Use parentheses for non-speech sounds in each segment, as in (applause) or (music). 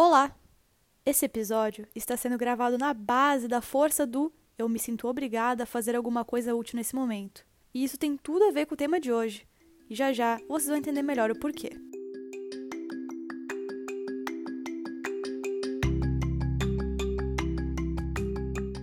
Olá! Esse episódio está sendo gravado na base da força do eu me sinto obrigada a fazer alguma coisa útil nesse momento. E isso tem tudo a ver com o tema de hoje. E já já vocês vão entender melhor o porquê.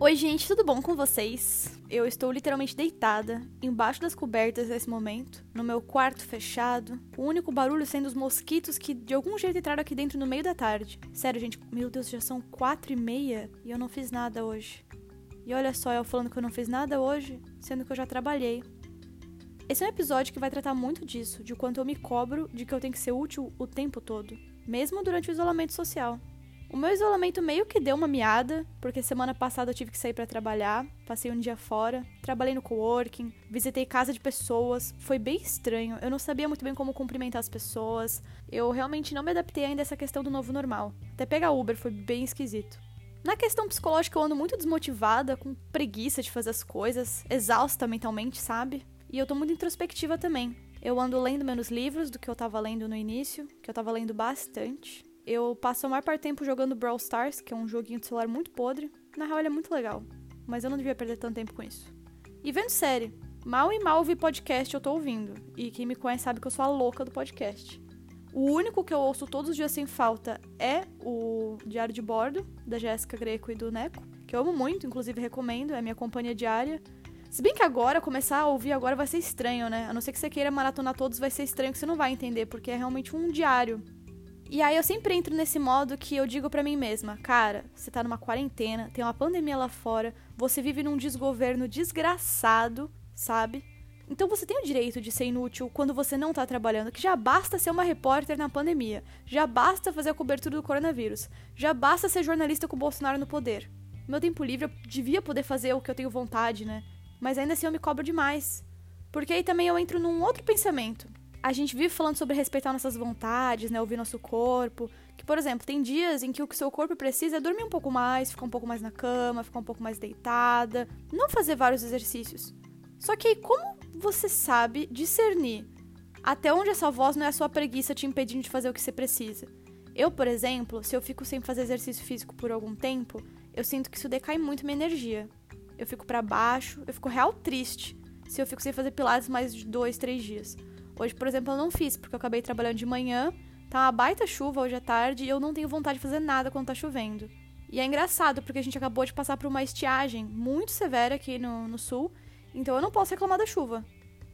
Oi, gente, tudo bom com vocês? Eu estou literalmente deitada, embaixo das cobertas nesse momento, no meu quarto fechado, o único barulho sendo os mosquitos que de algum jeito entraram aqui dentro no meio da tarde. Sério, gente, meu Deus, já são quatro e meia e eu não fiz nada hoje. E olha só, eu falando que eu não fiz nada hoje, sendo que eu já trabalhei. Esse é um episódio que vai tratar muito disso, de quanto eu me cobro de que eu tenho que ser útil o tempo todo, mesmo durante o isolamento social. O meu isolamento meio que deu uma miada, porque semana passada eu tive que sair para trabalhar, passei um dia fora, trabalhei no coworking, visitei casa de pessoas, foi bem estranho, eu não sabia muito bem como cumprimentar as pessoas, eu realmente não me adaptei ainda a essa questão do novo normal. Até pegar Uber foi bem esquisito. Na questão psicológica, eu ando muito desmotivada, com preguiça de fazer as coisas, exausta mentalmente, sabe? E eu tô muito introspectiva também. Eu ando lendo menos livros do que eu tava lendo no início, que eu tava lendo bastante. Eu passo a maior parte do tempo jogando Brawl Stars, que é um joguinho de celular muito podre. Na real, ele é muito legal, mas eu não devia perder tanto tempo com isso. E vendo série. Mal e mal vi podcast eu tô ouvindo. E quem me conhece sabe que eu sou a louca do podcast. O único que eu ouço todos os dias sem falta é o Diário de Bordo, da Jéssica Greco e do Neco, que eu amo muito, inclusive recomendo, é minha companhia diária. Se bem que agora, começar a ouvir agora vai ser estranho, né? A não ser que você queira maratonar todos, vai ser estranho que você não vai entender, porque é realmente um diário. E aí eu sempre entro nesse modo que eu digo para mim mesma, cara, você tá numa quarentena, tem uma pandemia lá fora, você vive num desgoverno desgraçado, sabe? Então você tem o direito de ser inútil quando você não tá trabalhando, que já basta ser uma repórter na pandemia, já basta fazer a cobertura do coronavírus, já basta ser jornalista com o Bolsonaro no poder. Meu tempo livre eu devia poder fazer o que eu tenho vontade, né? Mas ainda assim eu me cobro demais. Porque aí também eu entro num outro pensamento a gente vive falando sobre respeitar nossas vontades, né? Ouvir nosso corpo. Que, por exemplo, tem dias em que o que seu corpo precisa é dormir um pouco mais, ficar um pouco mais na cama, ficar um pouco mais deitada, não fazer vários exercícios. Só que aí, como você sabe discernir até onde essa voz não é a sua preguiça te impedindo de fazer o que você precisa? Eu, por exemplo, se eu fico sem fazer exercício físico por algum tempo, eu sinto que isso decai muito minha energia. Eu fico para baixo, eu fico real triste se eu fico sem fazer pilates mais de dois, três dias. Hoje, por exemplo, eu não fiz, porque eu acabei trabalhando de manhã, tá uma baita chuva hoje à tarde e eu não tenho vontade de fazer nada quando tá chovendo. E é engraçado, porque a gente acabou de passar por uma estiagem muito severa aqui no, no sul, então eu não posso reclamar da chuva.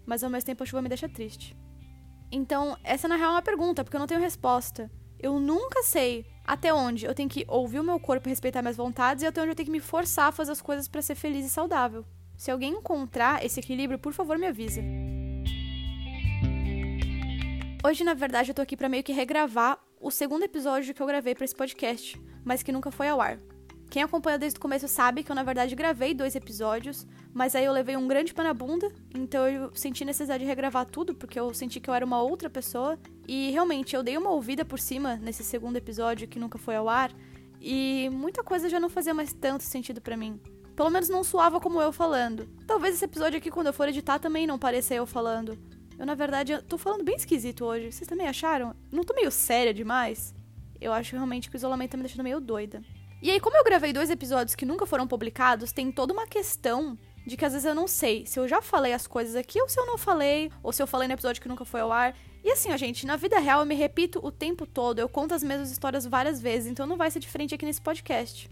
Mas ao mesmo tempo a chuva me deixa triste. Então, essa na real é uma pergunta, porque eu não tenho resposta. Eu nunca sei até onde eu tenho que ouvir o meu corpo respeitar minhas vontades e até onde eu tenho que me forçar a fazer as coisas para ser feliz e saudável. Se alguém encontrar esse equilíbrio, por favor, me avisa. Hoje, na verdade, eu tô aqui para meio que regravar o segundo episódio que eu gravei para esse podcast, mas que nunca foi ao ar. Quem acompanhou desde o começo sabe que eu, na verdade, gravei dois episódios, mas aí eu levei um grande pé na bunda, então eu senti necessidade de regravar tudo, porque eu senti que eu era uma outra pessoa. E realmente, eu dei uma ouvida por cima nesse segundo episódio que nunca foi ao ar, e muita coisa já não fazia mais tanto sentido para mim. Pelo menos não soava como eu falando. Talvez esse episódio aqui, quando eu for editar, também não pareça eu falando. Eu, na verdade, tô falando bem esquisito hoje. Vocês também acharam? Não tô meio séria demais? Eu acho realmente que o isolamento tá me deixando meio doida. E aí, como eu gravei dois episódios que nunca foram publicados, tem toda uma questão de que às vezes eu não sei se eu já falei as coisas aqui ou se eu não falei, ou se eu falei no episódio que nunca foi ao ar. E assim, ó, gente, na vida real eu me repito o tempo todo, eu conto as mesmas histórias várias vezes, então não vai ser diferente aqui nesse podcast.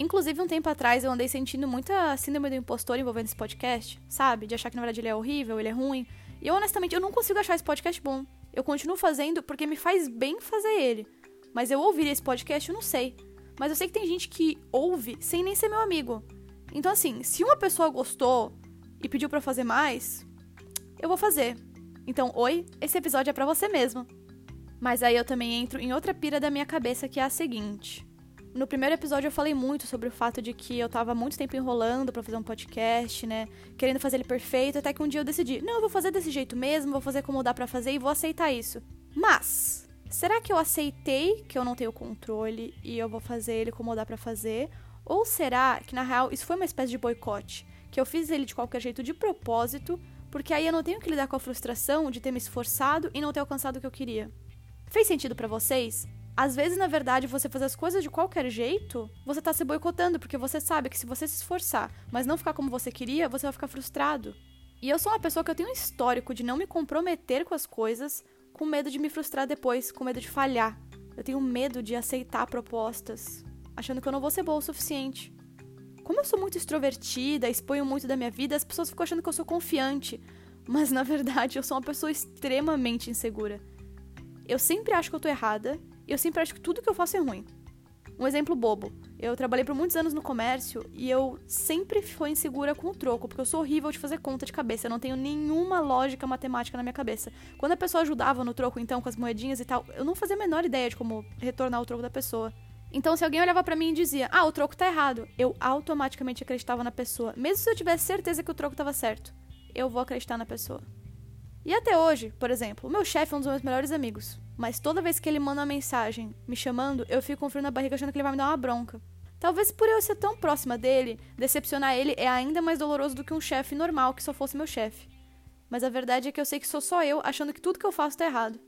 Inclusive, um tempo atrás eu andei sentindo muita síndrome do impostor envolvendo esse podcast, sabe? De achar que na verdade ele é horrível, ele é ruim. E eu, honestamente, eu não consigo achar esse podcast bom. Eu continuo fazendo porque me faz bem fazer ele. Mas eu ouvir esse podcast, eu não sei. Mas eu sei que tem gente que ouve sem nem ser meu amigo. Então, assim, se uma pessoa gostou e pediu para fazer mais, eu vou fazer. Então, oi, esse episódio é para você mesmo. Mas aí eu também entro em outra pira da minha cabeça que é a seguinte. No primeiro episódio eu falei muito sobre o fato de que eu tava muito tempo enrolando para fazer um podcast, né? Querendo fazer ele perfeito, até que um dia eu decidi, não, eu vou fazer desse jeito mesmo, vou fazer como dá para fazer e vou aceitar isso. Mas, será que eu aceitei que eu não tenho controle e eu vou fazer ele como dá para fazer? Ou será que na real isso foi uma espécie de boicote, que eu fiz ele de qualquer jeito de propósito, porque aí eu não tenho que lidar com a frustração de ter me esforçado e não ter alcançado o que eu queria? Fez sentido para vocês? Às vezes, na verdade, você fazer as coisas de qualquer jeito, você tá se boicotando, porque você sabe que se você se esforçar, mas não ficar como você queria, você vai ficar frustrado. E eu sou uma pessoa que eu tenho um histórico de não me comprometer com as coisas, com medo de me frustrar depois, com medo de falhar. Eu tenho medo de aceitar propostas, achando que eu não vou ser boa o suficiente. Como eu sou muito extrovertida, exponho muito da minha vida, as pessoas ficam achando que eu sou confiante, mas na verdade eu sou uma pessoa extremamente insegura. Eu sempre acho que eu tô errada eu sempre acho que tudo que eu faço é ruim. Um exemplo bobo. Eu trabalhei por muitos anos no comércio e eu sempre fui insegura com o troco, porque eu sou horrível de fazer conta de cabeça. Eu não tenho nenhuma lógica matemática na minha cabeça. Quando a pessoa ajudava no troco, então, com as moedinhas e tal, eu não fazia a menor ideia de como retornar o troco da pessoa. Então, se alguém olhava para mim e dizia, ah, o troco tá errado, eu automaticamente acreditava na pessoa, mesmo se eu tivesse certeza que o troco tava certo. Eu vou acreditar na pessoa. E até hoje, por exemplo, o meu chefe é um dos meus melhores amigos. Mas toda vez que ele manda uma mensagem me chamando, eu fico com frio na barriga achando que ele vai me dar uma bronca. Talvez por eu ser tão próxima dele, decepcionar ele é ainda mais doloroso do que um chefe normal que só fosse meu chefe. Mas a verdade é que eu sei que sou só eu achando que tudo que eu faço tá errado.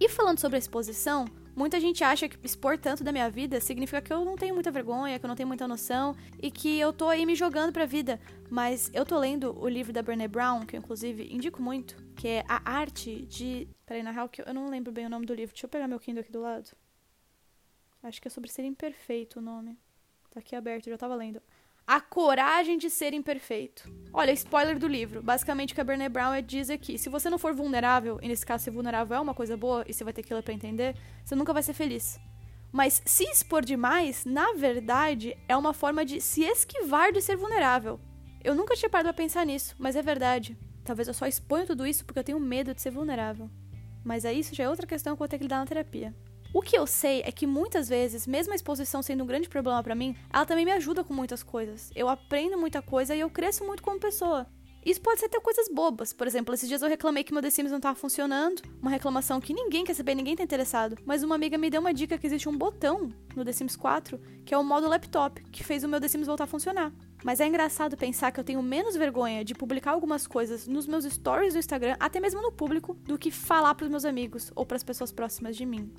E falando sobre a exposição, Muita gente acha que expor tanto da minha vida significa que eu não tenho muita vergonha, que eu não tenho muita noção e que eu tô aí me jogando pra vida. Mas eu tô lendo o livro da Brené Brown, que eu inclusive indico muito, que é A Arte de. Peraí, na real, que eu não lembro bem o nome do livro. Deixa eu pegar meu Kindle aqui do lado. Acho que é sobre ser imperfeito o nome. Tá aqui aberto, já tava lendo. A coragem de ser imperfeito. Olha, spoiler do livro. Basicamente, o que a Brené Brown diz aqui: se você não for vulnerável, e nesse caso ser vulnerável é uma coisa boa, e você vai ter que ler pra entender, você nunca vai ser feliz. Mas se expor demais, na verdade, é uma forma de se esquivar de ser vulnerável. Eu nunca tinha parado pra pensar nisso, mas é verdade. Talvez eu só exponho tudo isso porque eu tenho medo de ser vulnerável. Mas aí isso já é outra questão que eu vou ter que lidar na terapia. O que eu sei é que muitas vezes, mesmo a exposição sendo um grande problema para mim, ela também me ajuda com muitas coisas. Eu aprendo muita coisa e eu cresço muito como pessoa. Isso pode ser até coisas bobas. Por exemplo, esses dias eu reclamei que meu The Sims não estava funcionando. Uma reclamação que ninguém quer saber, ninguém tá interessado. Mas uma amiga me deu uma dica que existe um botão no The Sims 4, que é o modo laptop, que fez o meu The Sims voltar a funcionar. Mas é engraçado pensar que eu tenho menos vergonha de publicar algumas coisas nos meus stories do Instagram, até mesmo no público, do que falar para os meus amigos ou para as pessoas próximas de mim.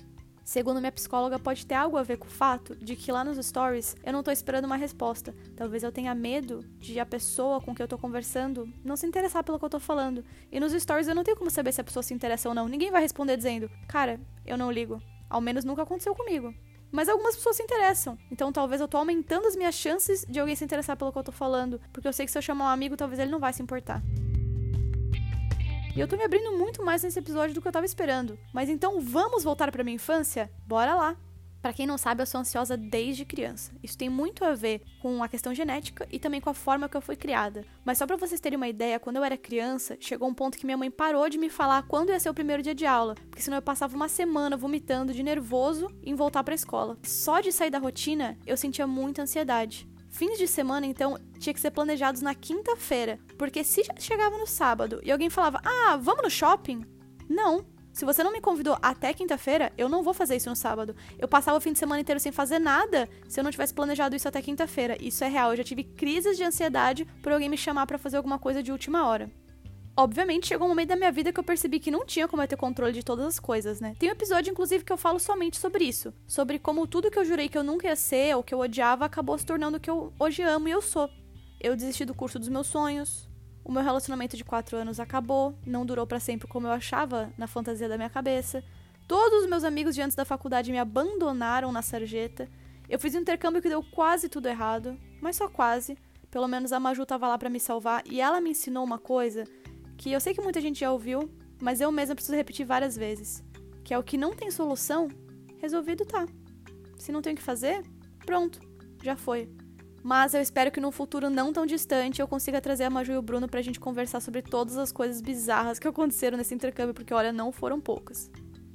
Segundo minha psicóloga, pode ter algo a ver com o fato de que lá nos stories eu não tô esperando uma resposta. Talvez eu tenha medo de a pessoa com quem eu tô conversando não se interessar pelo que eu tô falando. E nos stories eu não tenho como saber se a pessoa se interessa ou não. Ninguém vai responder dizendo, cara, eu não ligo. Ao menos nunca aconteceu comigo. Mas algumas pessoas se interessam. Então talvez eu tô aumentando as minhas chances de alguém se interessar pelo que eu tô falando. Porque eu sei que se eu chamar um amigo, talvez ele não vai se importar. E eu tô me abrindo muito mais nesse episódio do que eu tava esperando. Mas então vamos voltar para minha infância? Bora lá! Para quem não sabe, eu sou ansiosa desde criança. Isso tem muito a ver com a questão genética e também com a forma que eu fui criada. Mas só para vocês terem uma ideia, quando eu era criança, chegou um ponto que minha mãe parou de me falar quando ia ser o primeiro dia de aula, porque senão eu passava uma semana vomitando de nervoso em voltar para a escola. Só de sair da rotina, eu sentia muita ansiedade. Fins de semana, então, tinha que ser planejados na quinta-feira, porque se chegava no sábado e alguém falava, ah, vamos no shopping? Não. Se você não me convidou até quinta-feira, eu não vou fazer isso no sábado. Eu passava o fim de semana inteiro sem fazer nada se eu não tivesse planejado isso até quinta-feira. Isso é real. Eu já tive crises de ansiedade por alguém me chamar para fazer alguma coisa de última hora. Obviamente, chegou um momento da minha vida que eu percebi que não tinha como eu ter controle de todas as coisas, né? Tem um episódio, inclusive, que eu falo somente sobre isso. Sobre como tudo que eu jurei que eu nunca ia ser ou que eu odiava acabou se tornando o que eu hoje amo e eu sou. Eu desisti do curso dos meus sonhos. O meu relacionamento de quatro anos acabou, não durou para sempre como eu achava na fantasia da minha cabeça. Todos os meus amigos de antes da faculdade me abandonaram na sarjeta. Eu fiz um intercâmbio que deu quase tudo errado, mas só quase. Pelo menos a Maju tava lá para me salvar e ela me ensinou uma coisa que eu sei que muita gente já ouviu, mas eu mesma preciso repetir várias vezes, que é o que não tem solução, resolvido tá. Se não tem o que fazer, pronto, já foi. Mas eu espero que num futuro não tão distante eu consiga trazer a Maju e o Bruno pra gente conversar sobre todas as coisas bizarras que aconteceram nesse intercâmbio, porque olha, não foram poucas.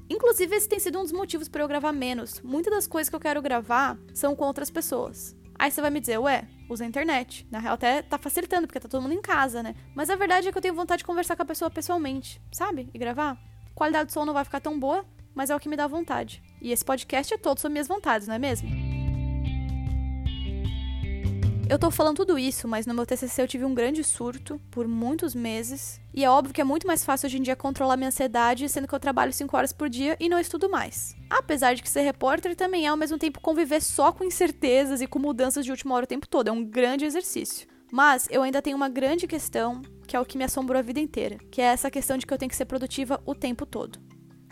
Inclusive, esse tem sido um dos motivos para eu gravar menos. Muitas das coisas que eu quero gravar são com outras pessoas. Aí você vai me dizer, ué, usa a internet. Na real, até tá facilitando, porque tá todo mundo em casa, né? Mas a verdade é que eu tenho vontade de conversar com a pessoa pessoalmente, sabe? E gravar. A qualidade do som não vai ficar tão boa, mas é o que me dá vontade. E esse podcast é todo sobre minhas vontades, não é mesmo? Eu tô falando tudo isso, mas no meu TCC eu tive um grande surto por muitos meses. E é óbvio que é muito mais fácil hoje em dia controlar minha ansiedade, sendo que eu trabalho 5 horas por dia e não estudo mais. Apesar de que ser repórter também é ao mesmo tempo conviver só com incertezas e com mudanças de última hora o tempo todo. É um grande exercício. Mas eu ainda tenho uma grande questão, que é o que me assombrou a vida inteira, que é essa questão de que eu tenho que ser produtiva o tempo todo.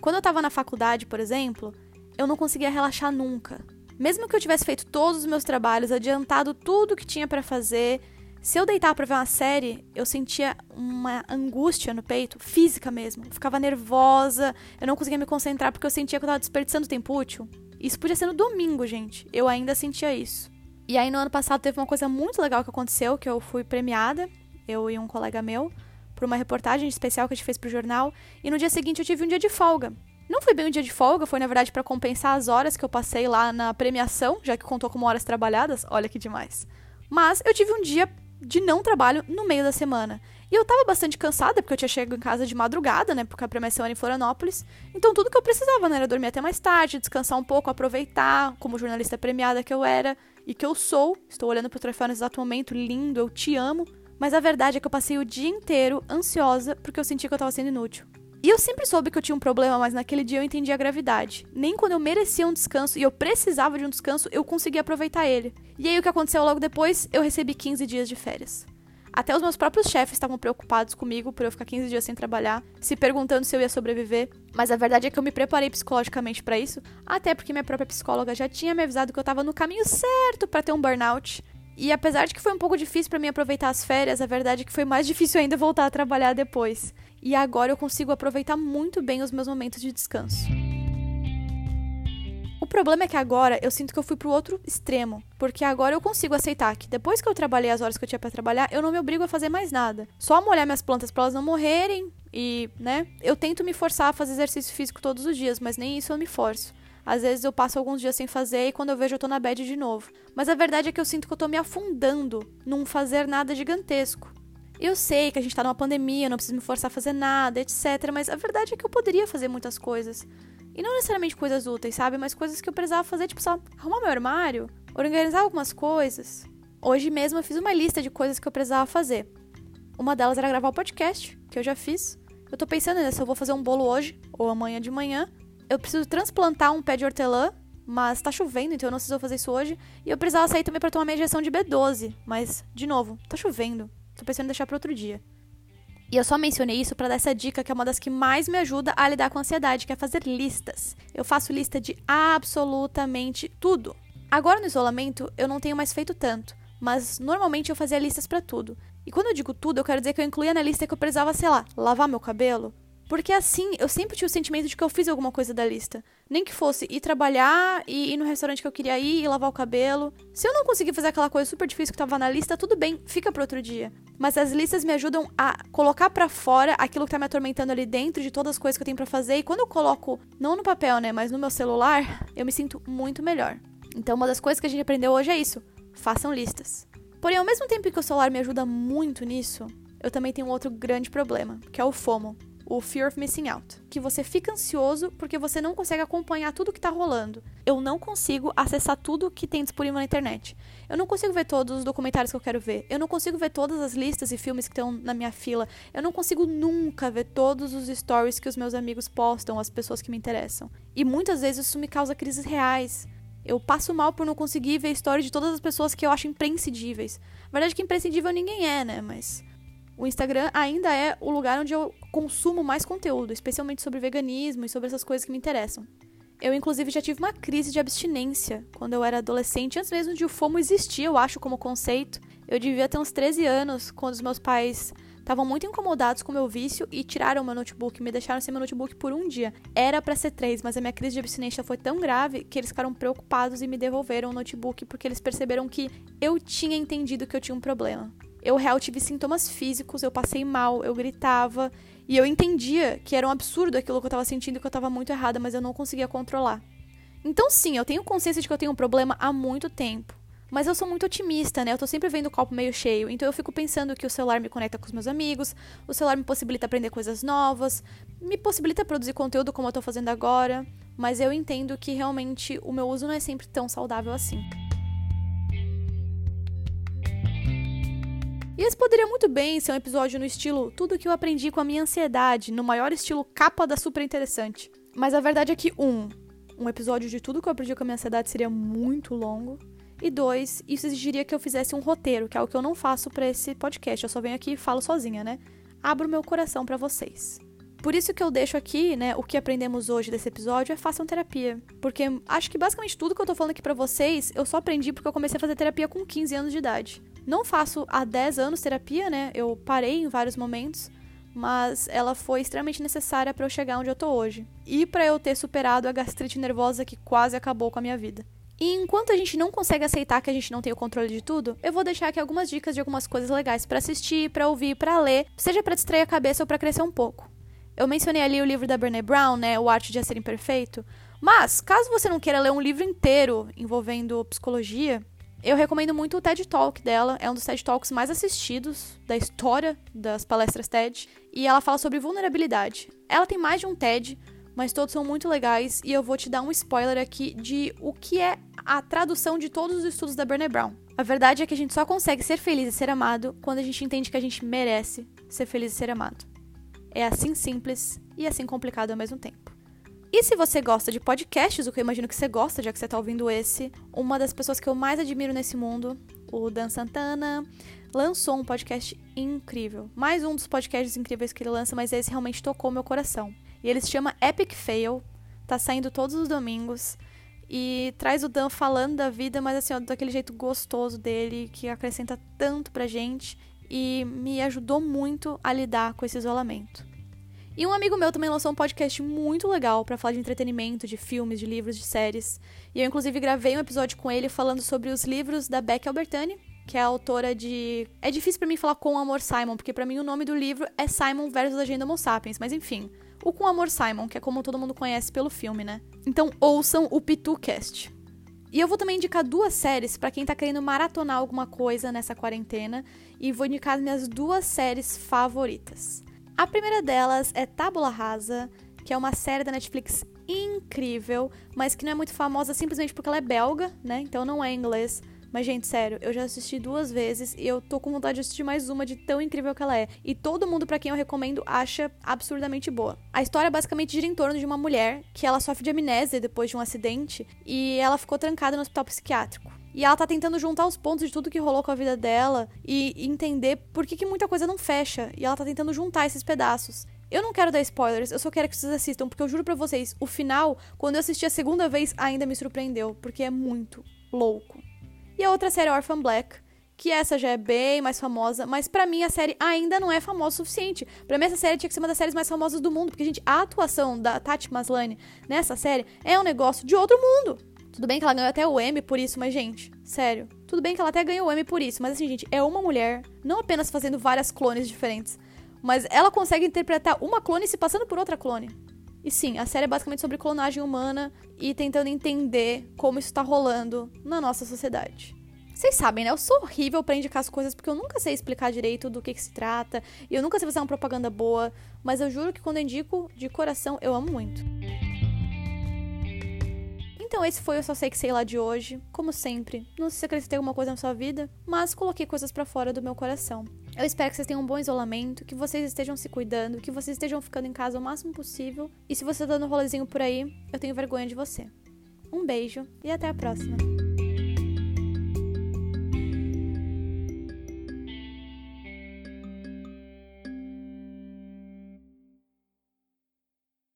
Quando eu tava na faculdade, por exemplo, eu não conseguia relaxar nunca. Mesmo que eu tivesse feito todos os meus trabalhos, adiantado tudo que tinha para fazer, se eu deitar para ver uma série, eu sentia uma angústia no peito, física mesmo. Eu ficava nervosa, eu não conseguia me concentrar porque eu sentia que eu tava desperdiçando tempo útil. Isso podia ser no domingo, gente. Eu ainda sentia isso. E aí no ano passado teve uma coisa muito legal que aconteceu, que eu fui premiada, eu e um colega meu, por uma reportagem especial que a gente fez pro jornal, e no dia seguinte eu tive um dia de folga. Não foi bem um dia de folga, foi na verdade para compensar as horas que eu passei lá na premiação, já que contou como horas trabalhadas. Olha que demais. Mas eu tive um dia de não trabalho no meio da semana. E eu tava bastante cansada, porque eu tinha chegado em casa de madrugada, né? Porque a premiação era em Florianópolis. Então tudo que eu precisava, né? Era dormir até mais tarde, descansar um pouco, aproveitar, como jornalista premiada que eu era e que eu sou. Estou olhando pro troféu nesse exato momento, lindo, eu te amo. Mas a verdade é que eu passei o dia inteiro ansiosa porque eu sentia que eu tava sendo inútil. E eu sempre soube que eu tinha um problema, mas naquele dia eu entendi a gravidade. Nem quando eu merecia um descanso e eu precisava de um descanso, eu conseguia aproveitar ele. E aí o que aconteceu logo depois? Eu recebi 15 dias de férias. Até os meus próprios chefes estavam preocupados comigo por eu ficar 15 dias sem trabalhar, se perguntando se eu ia sobreviver. Mas a verdade é que eu me preparei psicologicamente para isso, até porque minha própria psicóloga já tinha me avisado que eu tava no caminho certo para ter um burnout. E apesar de que foi um pouco difícil para mim aproveitar as férias, a verdade é que foi mais (laughs) difícil ainda voltar a trabalhar depois. E agora eu consigo aproveitar muito bem os meus momentos de descanso. O problema é que agora eu sinto que eu fui pro outro extremo, porque agora eu consigo aceitar que depois que eu trabalhei as horas que eu tinha para trabalhar, eu não me obrigo a fazer mais nada. Só molhar minhas plantas para elas não morrerem e, né, eu tento me forçar a fazer exercício físico todos os dias, mas nem isso eu me forço. Às vezes eu passo alguns dias sem fazer e quando eu vejo eu tô na bad de novo. Mas a verdade é que eu sinto que eu tô me afundando num fazer nada gigantesco. Eu sei que a gente tá numa pandemia, eu não preciso me forçar a fazer nada, etc. Mas a verdade é que eu poderia fazer muitas coisas. E não necessariamente coisas úteis, sabe? Mas coisas que eu precisava fazer, tipo só arrumar meu armário, organizar algumas coisas. Hoje mesmo eu fiz uma lista de coisas que eu precisava fazer. Uma delas era gravar o podcast, que eu já fiz. Eu tô pensando se eu vou fazer um bolo hoje ou amanhã de manhã eu preciso transplantar um pé de hortelã, mas tá chovendo, então eu não preciso fazer isso hoje. E eu precisava sair também para tomar minha injeção de B12, mas, de novo, tá chovendo. Tô pensando em deixar para outro dia. E eu só mencionei isso para dar essa dica que é uma das que mais me ajuda a lidar com a ansiedade, que é fazer listas. Eu faço lista de absolutamente tudo. Agora no isolamento eu não tenho mais feito tanto, mas normalmente eu fazia listas para tudo. E quando eu digo tudo, eu quero dizer que eu incluía na lista que eu precisava, sei lá, lavar meu cabelo, porque assim, eu sempre tinha o sentimento de que eu fiz alguma coisa da lista. Nem que fosse ir trabalhar e ir no restaurante que eu queria ir e lavar o cabelo. Se eu não conseguir fazer aquela coisa super difícil que tava na lista, tudo bem, fica pro outro dia. Mas as listas me ajudam a colocar para fora aquilo que tá me atormentando ali dentro de todas as coisas que eu tenho para fazer. E quando eu coloco, não no papel, né, mas no meu celular, eu me sinto muito melhor. Então, uma das coisas que a gente aprendeu hoje é isso: façam listas. Porém, ao mesmo tempo que o celular me ajuda muito nisso, eu também tenho um outro grande problema, que é o FOMO o Fear of Missing Out, que você fica ansioso porque você não consegue acompanhar tudo que tá rolando. Eu não consigo acessar tudo que tem disponível na internet. Eu não consigo ver todos os documentários que eu quero ver. Eu não consigo ver todas as listas e filmes que estão na minha fila. Eu não consigo nunca ver todos os stories que os meus amigos postam, as pessoas que me interessam. E muitas vezes isso me causa crises reais. Eu passo mal por não conseguir ver a história de todas as pessoas que eu acho imprescindíveis. Na verdade, que imprescindível ninguém é, né? Mas o Instagram ainda é o lugar onde eu consumo mais conteúdo, especialmente sobre veganismo e sobre essas coisas que me interessam. Eu, inclusive, já tive uma crise de abstinência quando eu era adolescente, antes mesmo de o FOMO existir, eu acho, como conceito. Eu devia ter uns 13 anos, quando os meus pais estavam muito incomodados com o meu vício e tiraram meu notebook, me deixaram sem meu notebook por um dia. Era para ser três, mas a minha crise de abstinência foi tão grave que eles ficaram preocupados e me devolveram o notebook porque eles perceberam que eu tinha entendido que eu tinha um problema eu real tive sintomas físicos, eu passei mal, eu gritava. E eu entendia que era um absurdo aquilo que eu tava sentindo, que eu tava muito errada, mas eu não conseguia controlar. Então, sim, eu tenho consciência de que eu tenho um problema há muito tempo. Mas eu sou muito otimista, né? Eu tô sempre vendo o copo meio cheio. Então eu fico pensando que o celular me conecta com os meus amigos, o celular me possibilita aprender coisas novas, me possibilita produzir conteúdo como eu tô fazendo agora. Mas eu entendo que realmente o meu uso não é sempre tão saudável assim. E esse poderia muito bem ser um episódio no estilo tudo que eu aprendi com a minha ansiedade, no maior estilo capa da super interessante. Mas a verdade é que, um, um episódio de tudo que eu aprendi com a minha ansiedade seria muito longo. E dois, isso exigiria que eu fizesse um roteiro, que é o que eu não faço para esse podcast. Eu só venho aqui e falo sozinha, né? Abro meu coração para vocês. Por isso que eu deixo aqui, né, o que aprendemos hoje desse episódio é façam terapia. Porque acho que basicamente tudo que eu tô falando aqui pra vocês, eu só aprendi porque eu comecei a fazer terapia com 15 anos de idade. Não faço há 10 anos terapia, né? Eu parei em vários momentos, mas ela foi extremamente necessária para eu chegar onde eu tô hoje. E para eu ter superado a gastrite nervosa que quase acabou com a minha vida. E enquanto a gente não consegue aceitar que a gente não tem o controle de tudo, eu vou deixar aqui algumas dicas de algumas coisas legais para assistir, para ouvir, para ler, seja para distrair a cabeça ou para crescer um pouco. Eu mencionei ali o livro da Brené Brown, né, O Arte de Ser Imperfeito, mas caso você não queira ler um livro inteiro envolvendo psicologia, eu recomendo muito o TED Talk dela, é um dos TED Talks mais assistidos da história das palestras TED, e ela fala sobre vulnerabilidade. Ela tem mais de um TED, mas todos são muito legais e eu vou te dar um spoiler aqui de o que é a tradução de todos os estudos da Brené Brown. A verdade é que a gente só consegue ser feliz e ser amado quando a gente entende que a gente merece ser feliz e ser amado. É assim simples e assim complicado ao mesmo tempo. E se você gosta de podcasts, o que eu imagino que você gosta, já que você está ouvindo esse, uma das pessoas que eu mais admiro nesse mundo, o Dan Santana, lançou um podcast incrível. Mais um dos podcasts incríveis que ele lança, mas esse realmente tocou meu coração. E ele se chama Epic Fail, tá saindo todos os domingos. E traz o Dan falando da vida, mas assim, ó, daquele jeito gostoso dele, que acrescenta tanto pra gente e me ajudou muito a lidar com esse isolamento. E um amigo meu também lançou um podcast muito legal para falar de entretenimento, de filmes, de livros, de séries. E eu inclusive gravei um episódio com ele falando sobre os livros da Beck Albertani, que é a autora de É difícil para mim falar com amor Simon, porque para mim o nome do livro é Simon versus Agenda Homo Sapiens, mas enfim, o Com Amor Simon, que é como todo mundo conhece pelo filme, né? Então ouçam o PituCast. E eu vou também indicar duas séries para quem tá querendo maratonar alguma coisa nessa quarentena, e vou indicar as minhas duas séries favoritas. A primeira delas é Tábula Rasa, que é uma série da Netflix incrível, mas que não é muito famosa simplesmente porque ela é belga, né? Então não é inglês. Mas, gente, sério, eu já assisti duas vezes e eu tô com vontade de assistir mais uma de tão incrível que ela é. E todo mundo para quem eu recomendo acha absurdamente boa. A história basicamente gira em torno de uma mulher que ela sofre de amnésia depois de um acidente e ela ficou trancada no hospital psiquiátrico. E ela tá tentando juntar os pontos de tudo que rolou com a vida dela e entender por que, que muita coisa não fecha. E ela tá tentando juntar esses pedaços. Eu não quero dar spoilers, eu só quero que vocês assistam, porque eu juro para vocês, o final, quando eu assisti a segunda vez, ainda me surpreendeu, porque é muito louco. E a outra série é Orphan Black, que essa já é bem mais famosa, mas para mim a série ainda não é famosa o suficiente. Para mim essa série tinha que ser uma das séries mais famosas do mundo, porque gente, a atuação da Tati Maslany nessa série é um negócio de outro mundo. Tudo bem que ela ganhou até o Emmy por isso, mas gente, sério. Tudo bem que ela até ganhou o Emmy por isso, mas assim, gente, é uma mulher, não apenas fazendo várias clones diferentes, mas ela consegue interpretar uma clone se passando por outra clone. E sim, a série é basicamente sobre clonagem humana e tentando entender como isso tá rolando na nossa sociedade. Vocês sabem, né? Eu sou horrível para indicar as coisas porque eu nunca sei explicar direito do que, que se trata e eu nunca sei fazer uma propaganda boa, mas eu juro que quando eu indico de coração, eu amo muito. Então esse foi o Só Sei Que Sei Lá de hoje. Como sempre, não sei se acrescentei alguma coisa na sua vida, mas coloquei coisas para fora do meu coração. Eu espero que vocês tenham um bom isolamento, que vocês estejam se cuidando, que vocês estejam ficando em casa o máximo possível. E se você tá dando um rolezinho por aí, eu tenho vergonha de você. Um beijo e até a próxima.